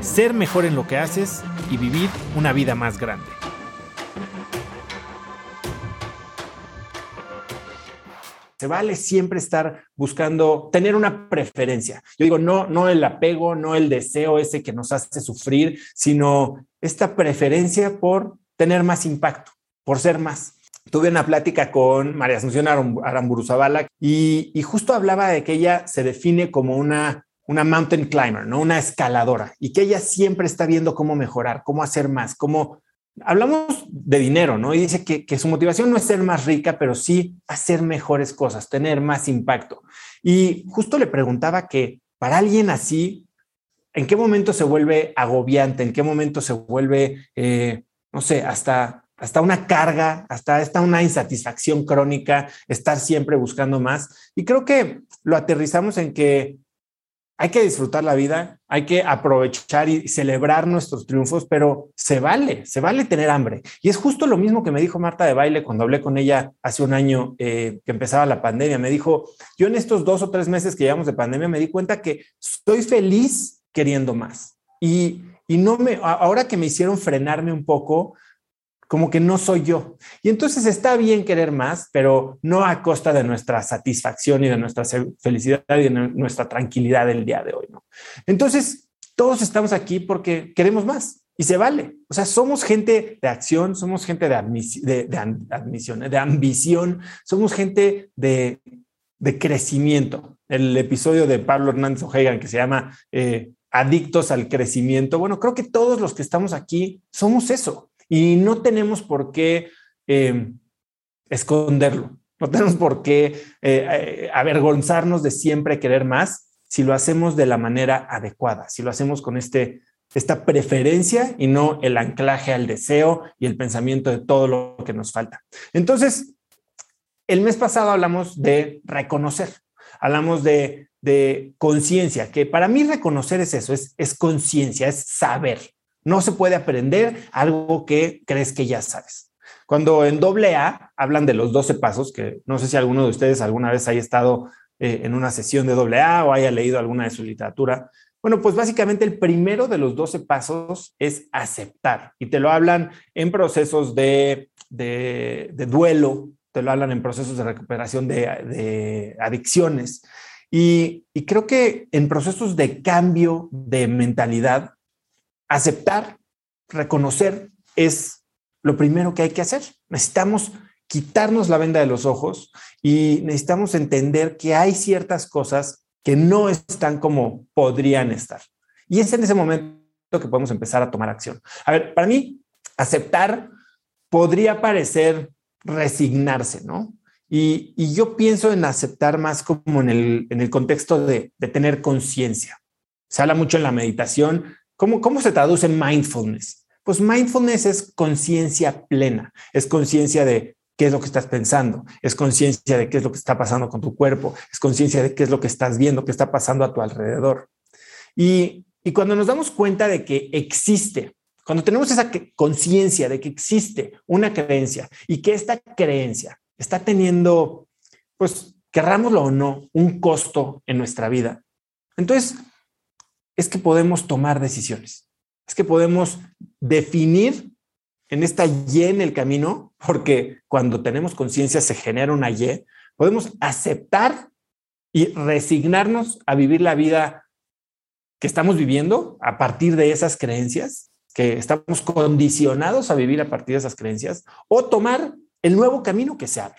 ser mejor en lo que haces y vivir una vida más grande. Se vale siempre estar buscando tener una preferencia. Yo digo, no, no el apego, no el deseo ese que nos hace sufrir, sino esta preferencia por tener más impacto, por ser más tuve una plática con María Asunción Aramburu y, y, justo hablaba de que ella se define como una, una mountain climber, ¿no? Una escaladora y que ella siempre está viendo cómo mejorar, cómo hacer más, cómo... Hablamos de dinero, ¿no? Y dice que, que su motivación no es ser más rica, pero sí hacer mejores cosas, tener más impacto. Y justo le preguntaba que para alguien así, ¿en qué momento se vuelve agobiante? ¿En qué momento se vuelve, eh, no sé, hasta hasta una carga, hasta, esta una insatisfacción crónica, estar siempre buscando más. Y creo que lo aterrizamos en que hay que disfrutar la vida, hay que aprovechar y celebrar nuestros triunfos, pero se vale, se vale tener hambre. Y es justo lo mismo que me dijo Marta de Baile cuando hablé con ella hace un año eh, que empezaba la pandemia. Me dijo, yo en estos dos o tres meses que llevamos de pandemia me di cuenta que estoy feliz queriendo más. Y, y no me, ahora que me hicieron frenarme un poco, como que no soy yo. Y entonces está bien querer más, pero no a costa de nuestra satisfacción y de nuestra felicidad y de nuestra tranquilidad del día de hoy, ¿no? Entonces, todos estamos aquí porque queremos más y se vale. O sea, somos gente de acción, somos gente de, admisión, de ambición, somos gente de, crecimiento. El episodio de Pablo Hernández O'Hagan que se llama eh, Adictos al Crecimiento. Bueno, creo que todos los que estamos aquí somos eso y no tenemos por qué eh, esconderlo, no tenemos por qué eh, eh, avergonzarnos de siempre querer más si lo hacemos de la manera adecuada, si lo hacemos con este, esta preferencia y no el anclaje al deseo y el pensamiento de todo lo que nos falta. Entonces, el mes pasado hablamos de reconocer, hablamos de, de conciencia, que para mí reconocer es eso, es, es conciencia, es saber. No se puede aprender algo que crees que ya sabes. Cuando en doble A hablan de los 12 pasos, que no sé si alguno de ustedes alguna vez haya estado eh, en una sesión de doble A o haya leído alguna de su literatura, bueno, pues básicamente el primero de los 12 pasos es aceptar y te lo hablan en procesos de, duelo, te lo hablan en procesos de recuperación de, adicciones. y, creo que en procesos de cambio de mentalidad aceptar, reconocer es lo primero que hay que hacer. Necesitamos quitarnos la venda de los ojos y necesitamos entender que hay ciertas cosas que no están como podrían estar. Y es en ese momento que podemos empezar a tomar acción. A ver, para mí, aceptar podría parecer resignarse, ¿no? Y, yo pienso en aceptar más como en el, en el contexto de, de tener conciencia. Se habla mucho en la meditación ¿Cómo, se traduce mindfulness? Pues mindfulness es conciencia plena, es conciencia de qué es lo que estás pensando, es conciencia de qué es lo que está pasando con tu cuerpo, es conciencia de qué es lo que estás viendo, qué está pasando a tu alrededor. Y, y cuando nos damos cuenta de que existe, cuando tenemos esa conciencia de que existe una creencia y que esta creencia está teniendo, pues, querrámoslo o no, un costo en nuestra vida, entonces es que podemos tomar decisiones, es que podemos definir en esta Y en el camino, porque cuando tenemos conciencia se genera una Y, podemos aceptar y resignarnos a vivir la vida que estamos viviendo a partir de esas creencias, que estamos condicionados a vivir a partir de esas creencias, o tomar el nuevo camino que se abre.